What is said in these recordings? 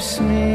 keeps me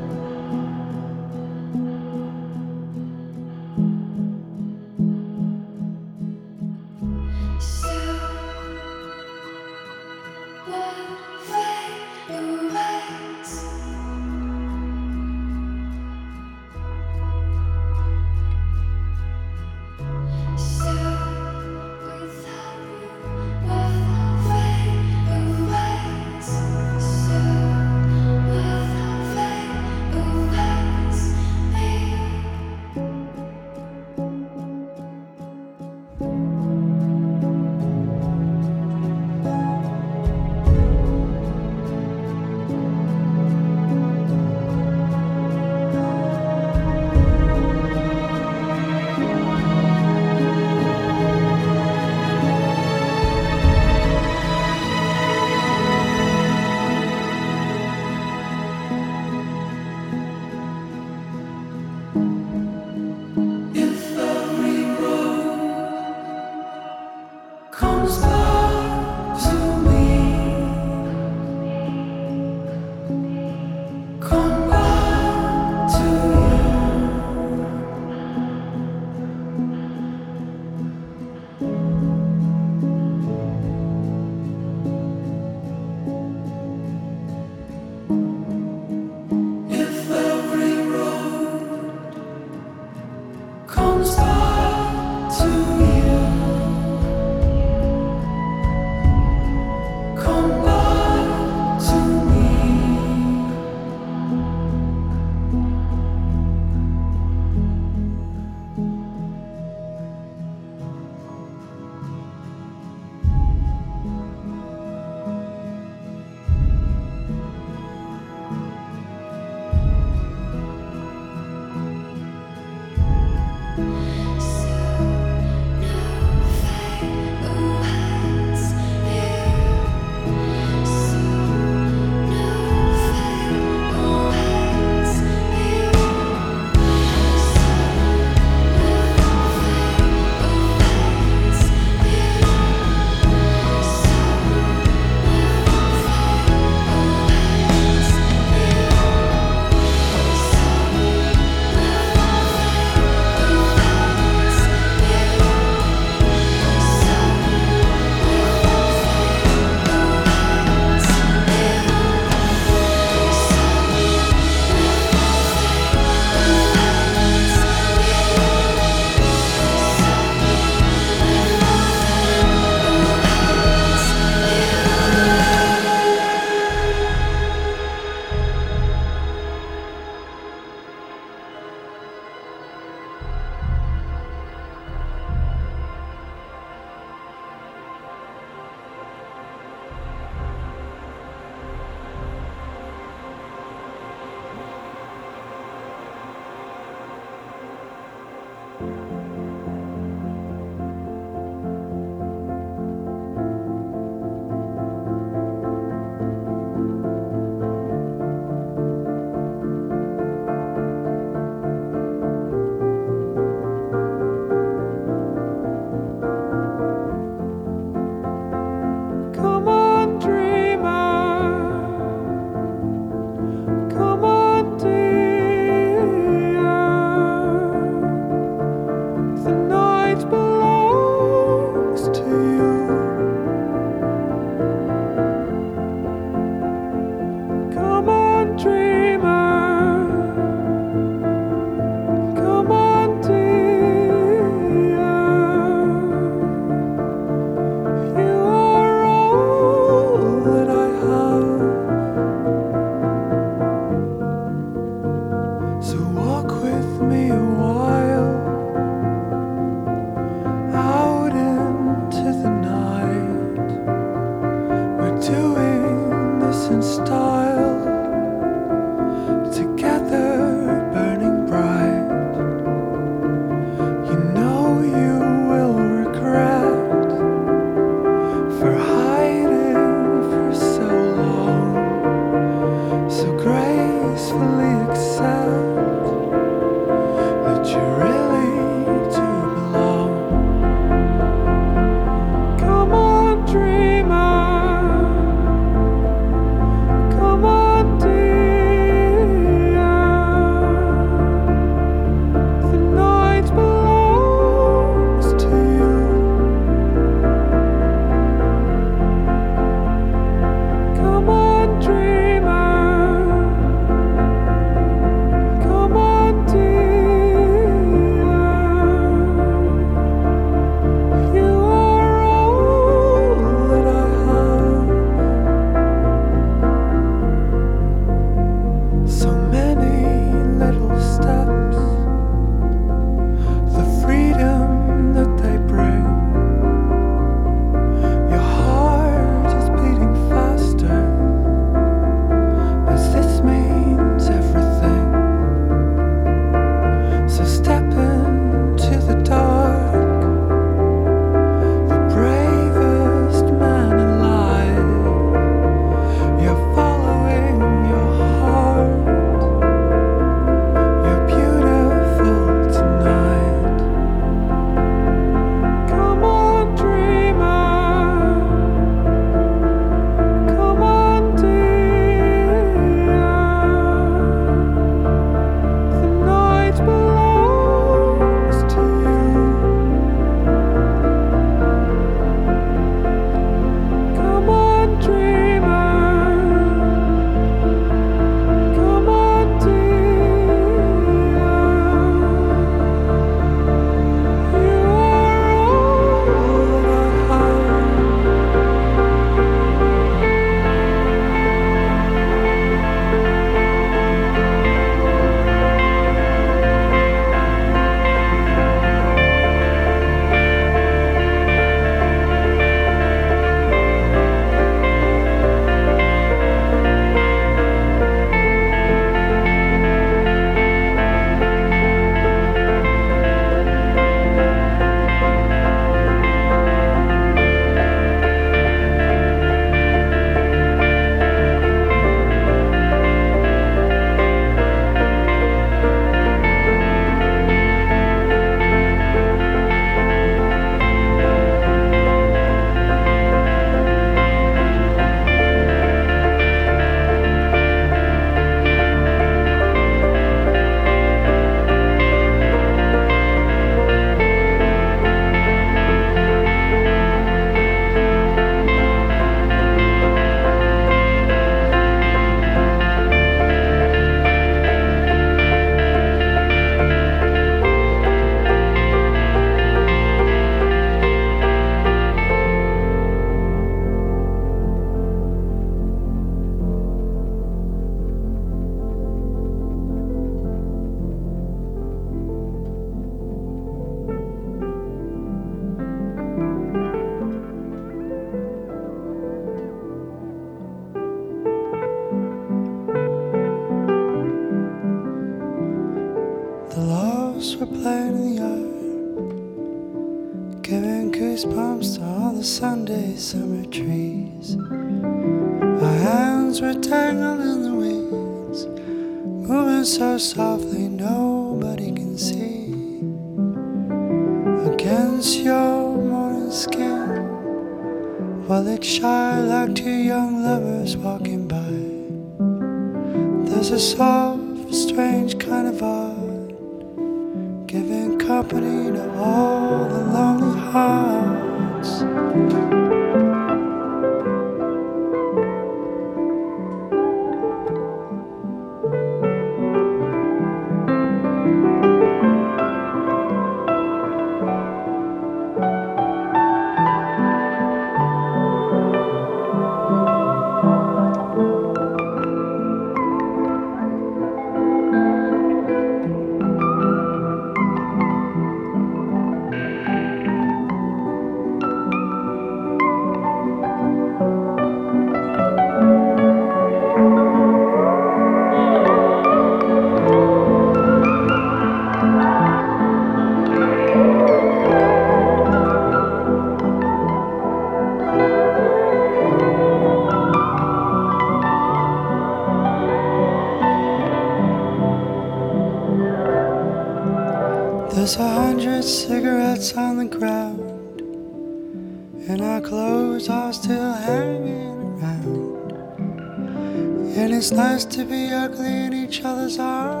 nice to be ugly in each other's arms,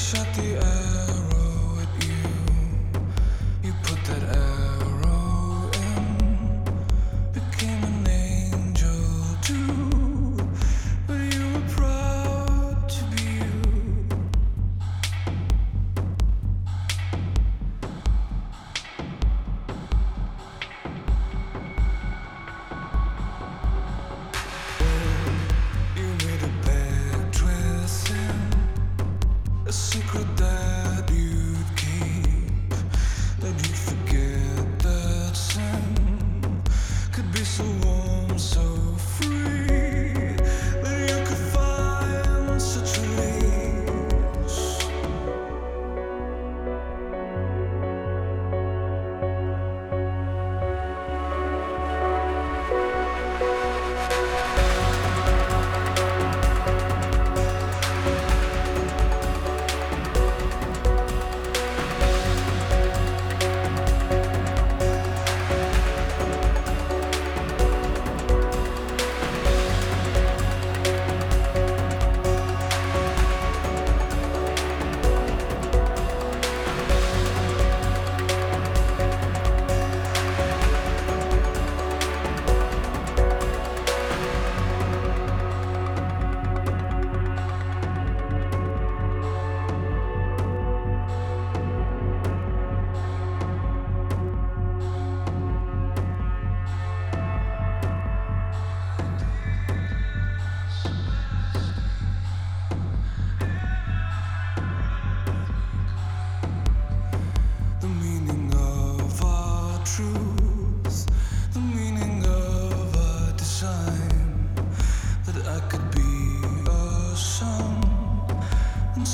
shut the air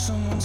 Thank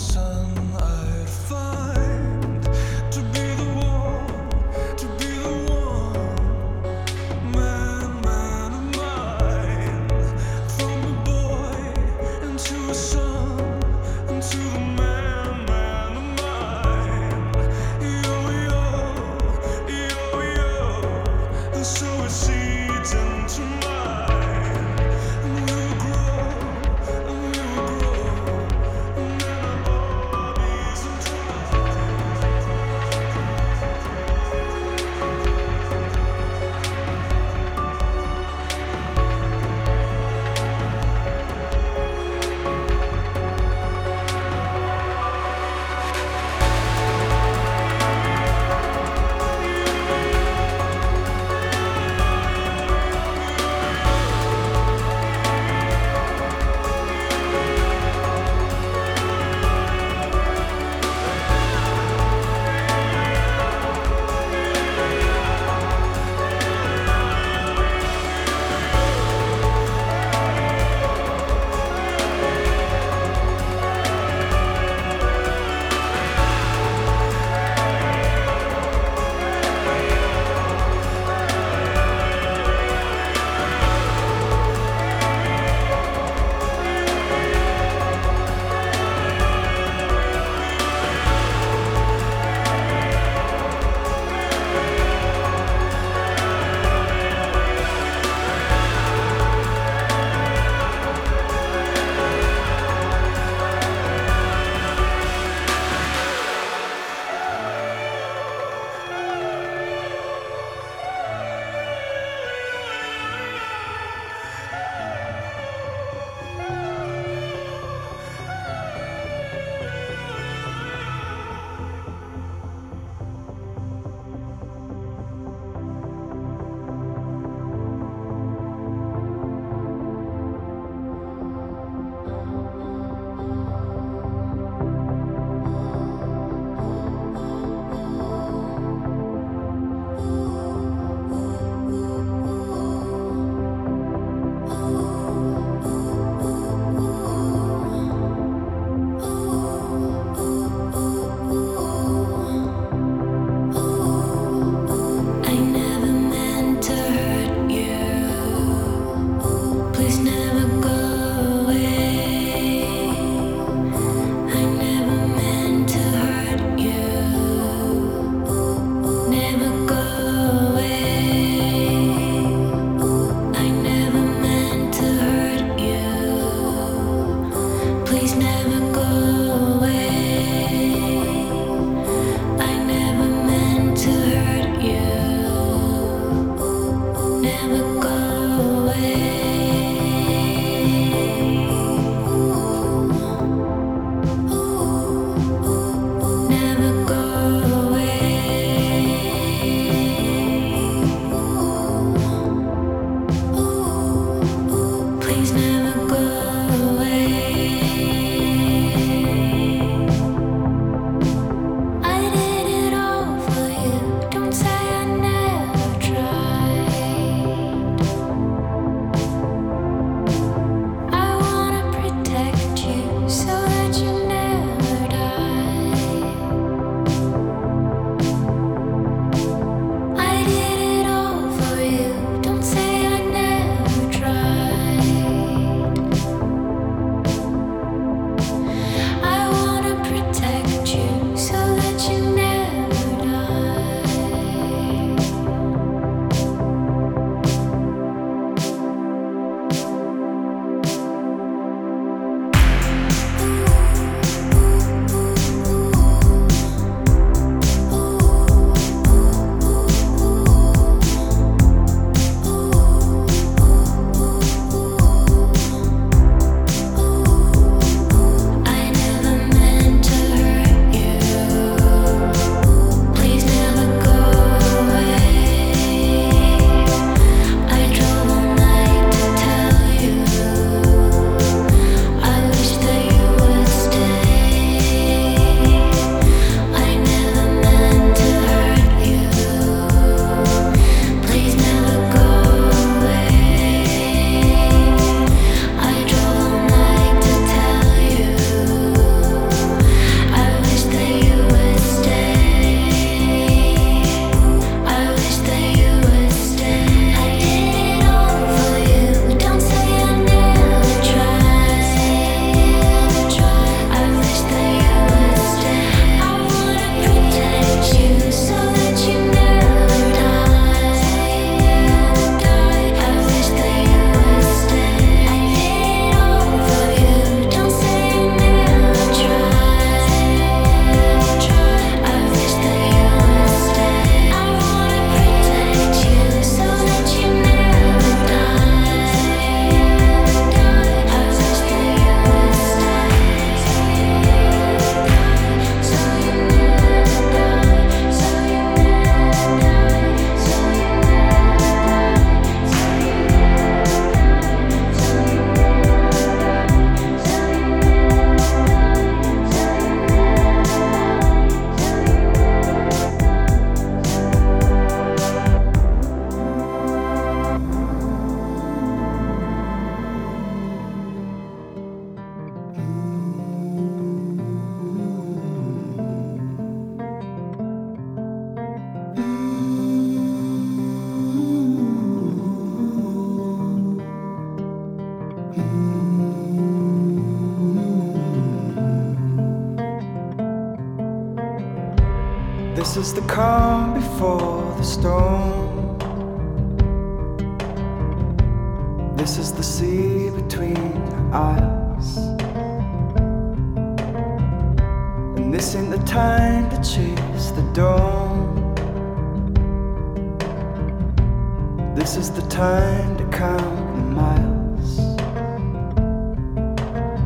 time to count the miles.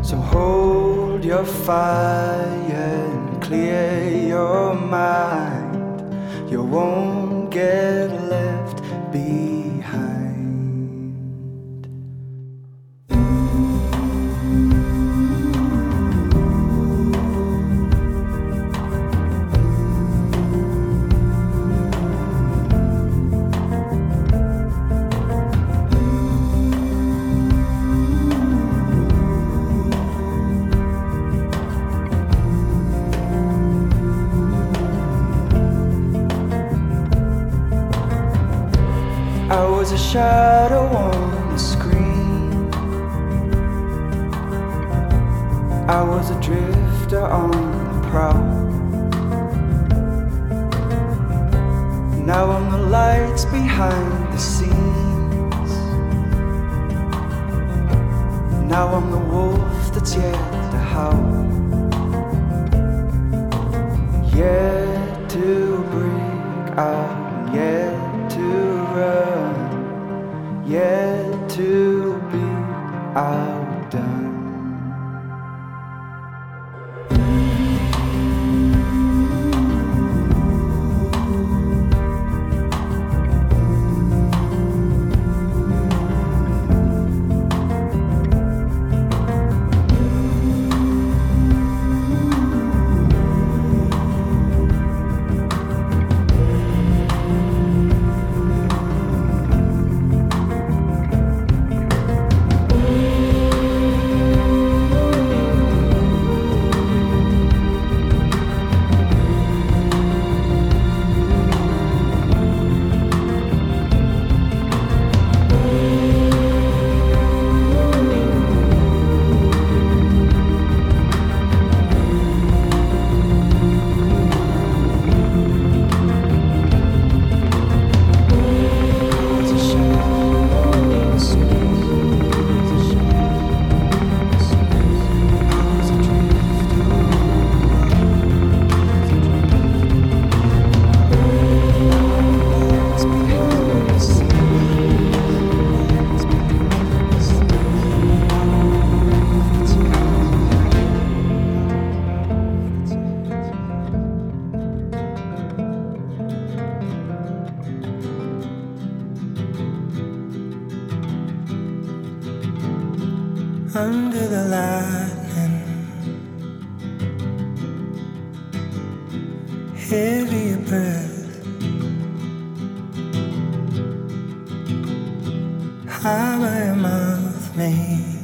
So hold your fire. Now I'm the lights behind the scenes. Now I'm the wolf that's yet to howl, yet to break out, yet to run, yet to be out. the lightning. Heavy breath. Highway mouth me.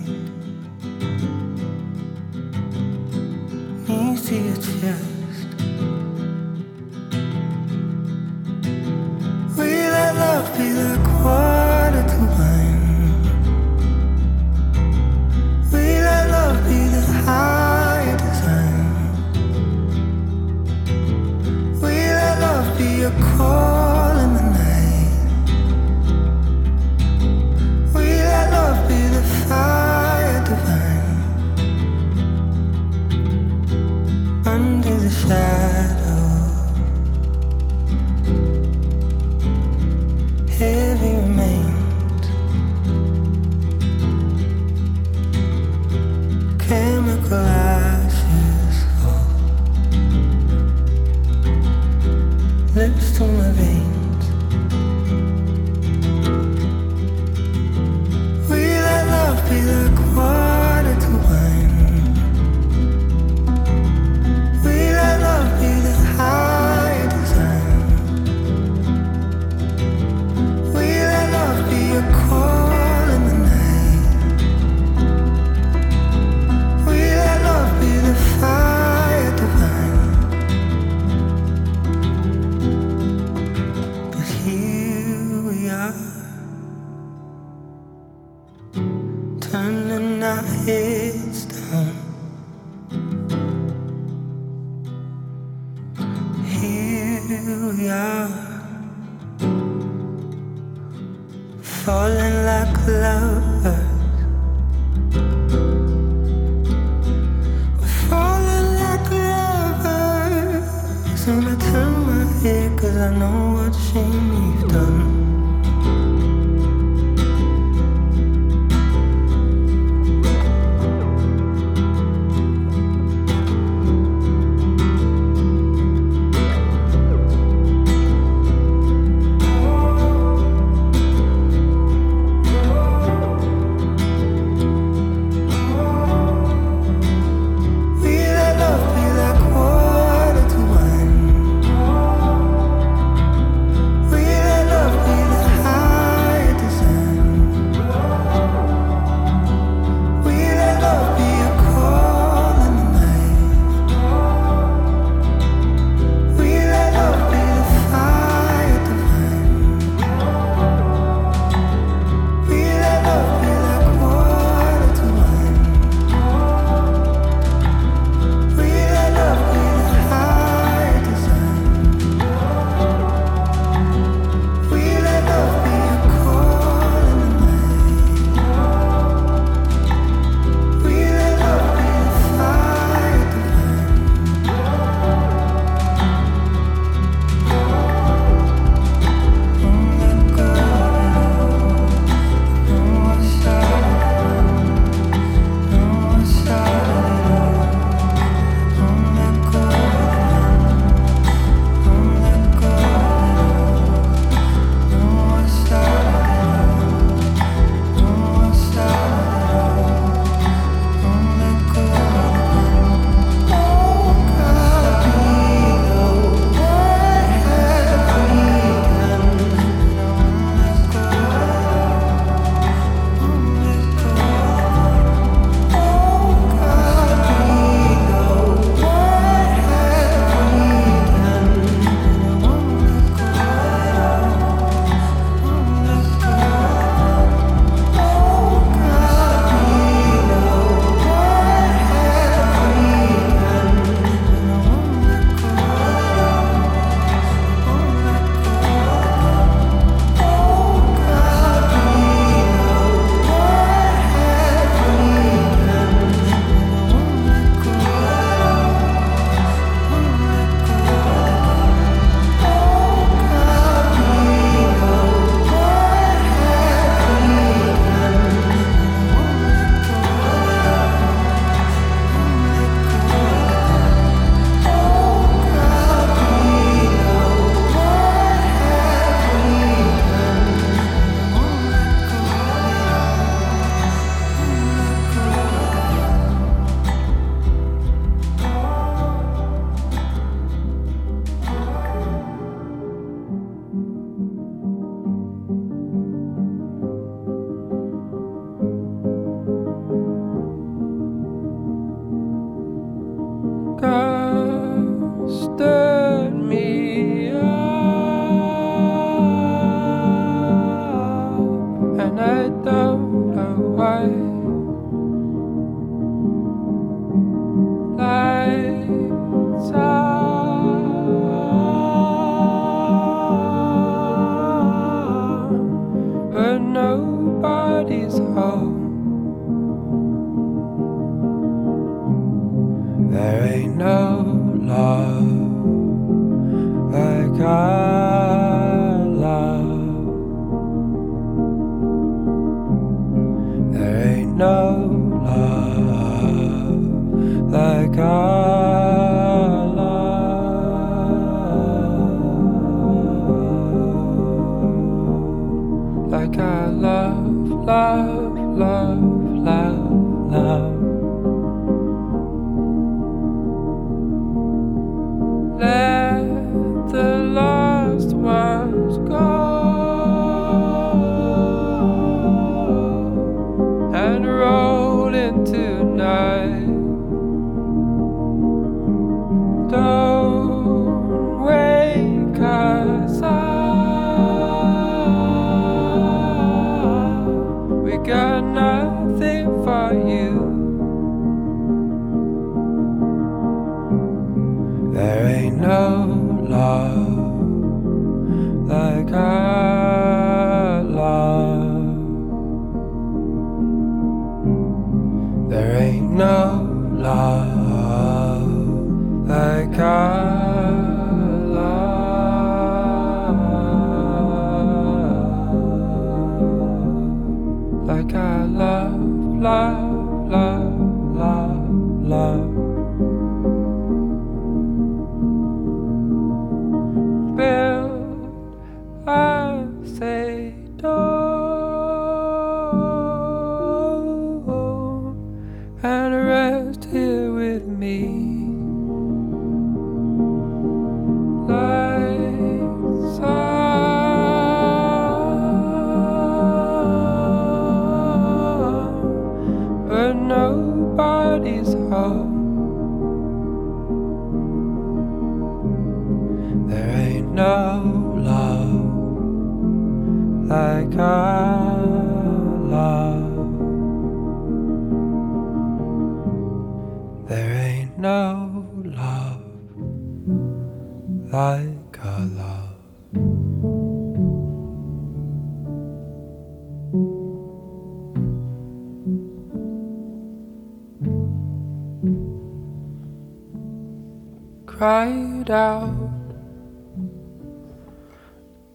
Like No love like our love. There ain't no love like our love. Cried out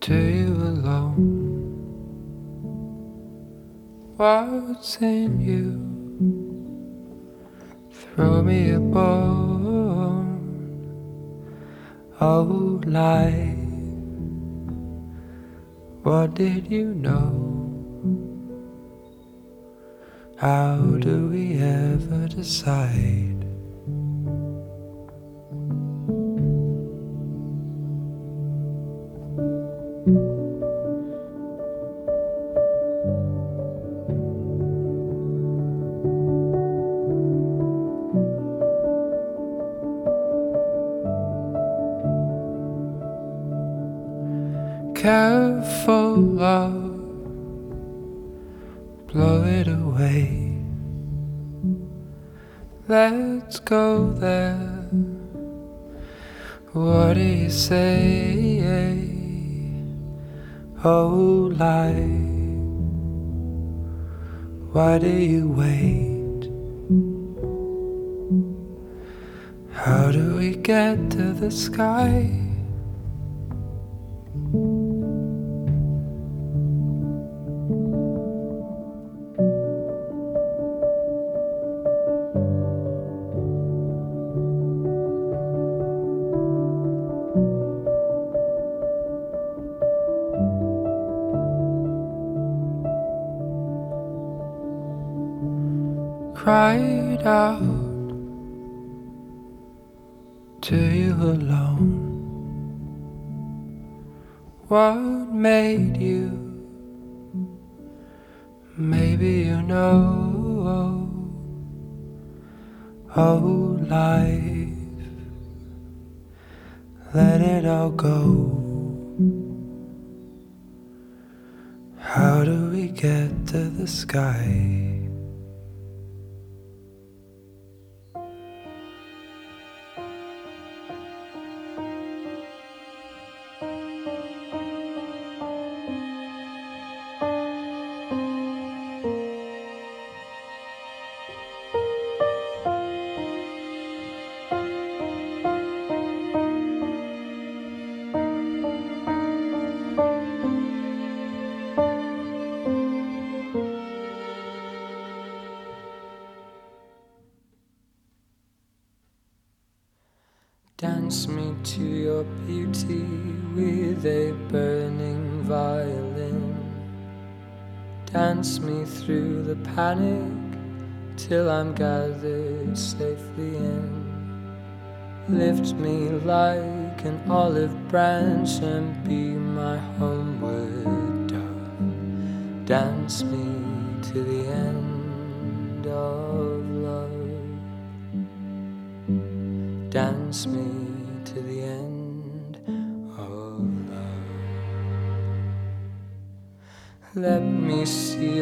you alone. What's in you? Throw me a bone. Oh, life, what did you know? How do we ever decide? Love, blow it away. Let's go there. What do you say? Oh, life, why do you wait? How do we get to the sky? Cried out to you alone. What made you? Maybe you know. Oh, life, let it all go. How do we get to the sky? Lift me like an olive branch and be my homeward dove. Dance me to the end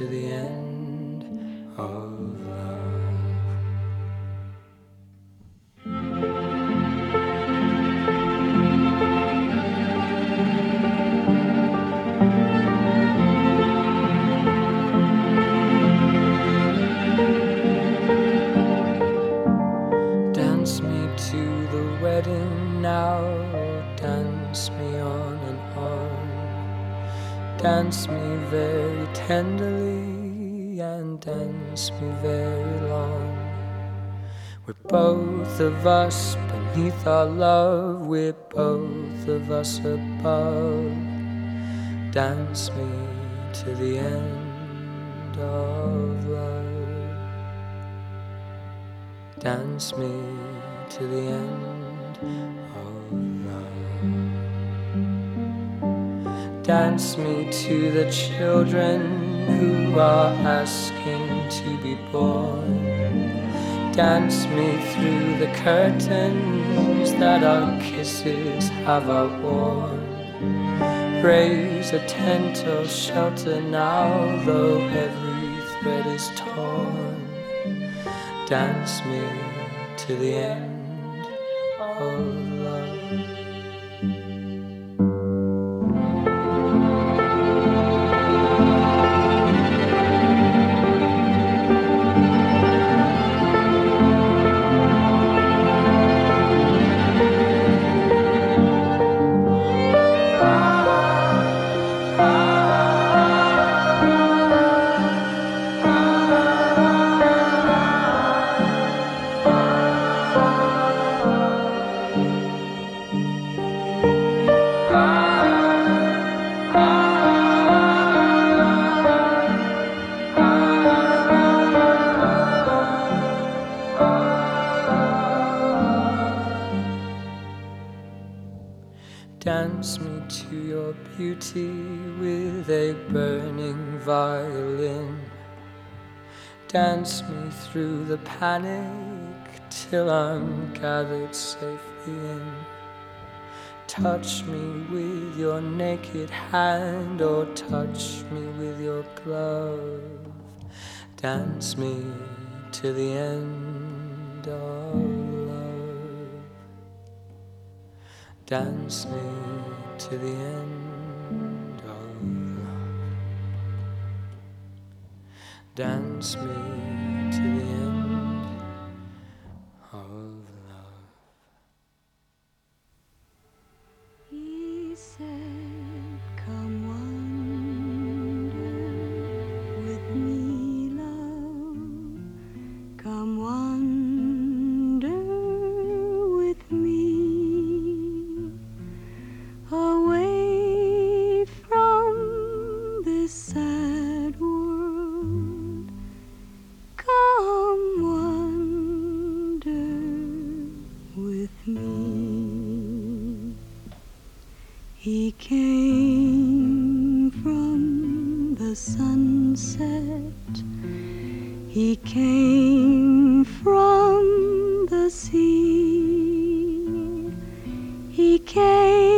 to the end. Of dance me very long. We're both of us beneath our love, we're both of us above. Dance me to the end of love. Dance me to the end of love. Dance me to the children who are asking to be born. Dance me through the curtains that our kisses have outworn. Raise a tent of shelter now, though every thread is torn. Dance me to the end of through the panic till I'm gathered safely in. Touch me with your naked hand or touch me with your glove. Dance me to the end of love. Dance me to the end Dance me to the end He came from the sunset. He came from the sea. He came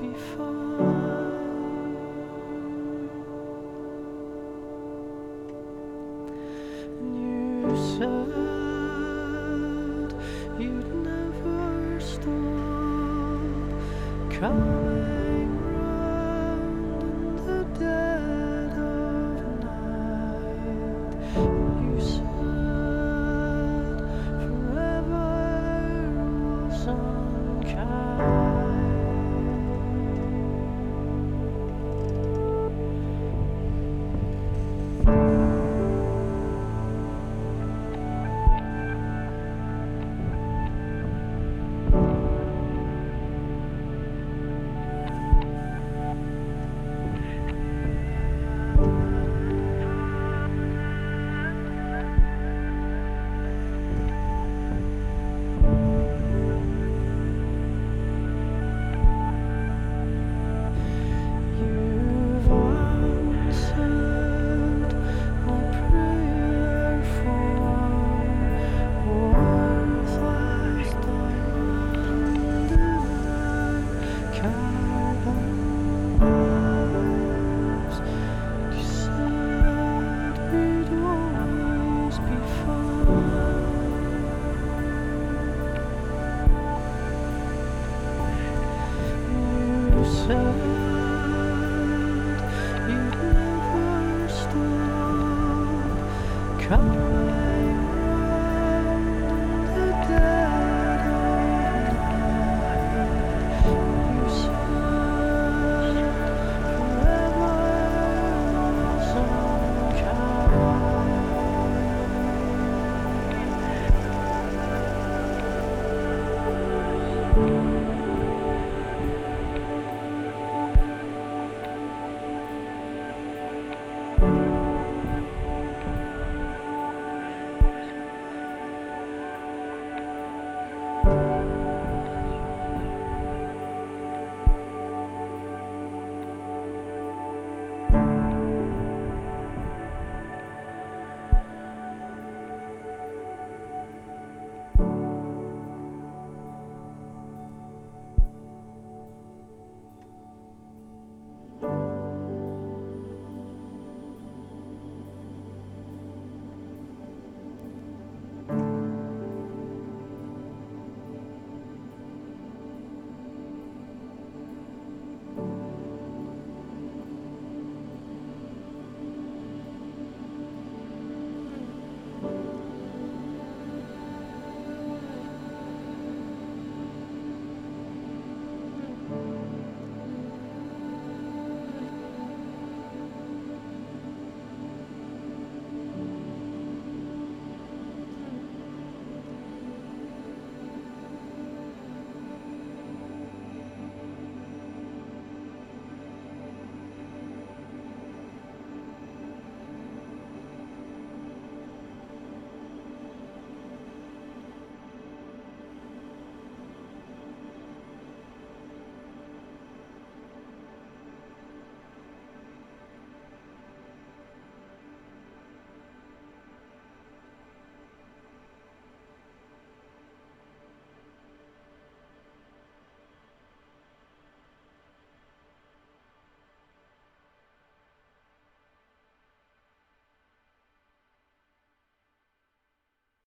always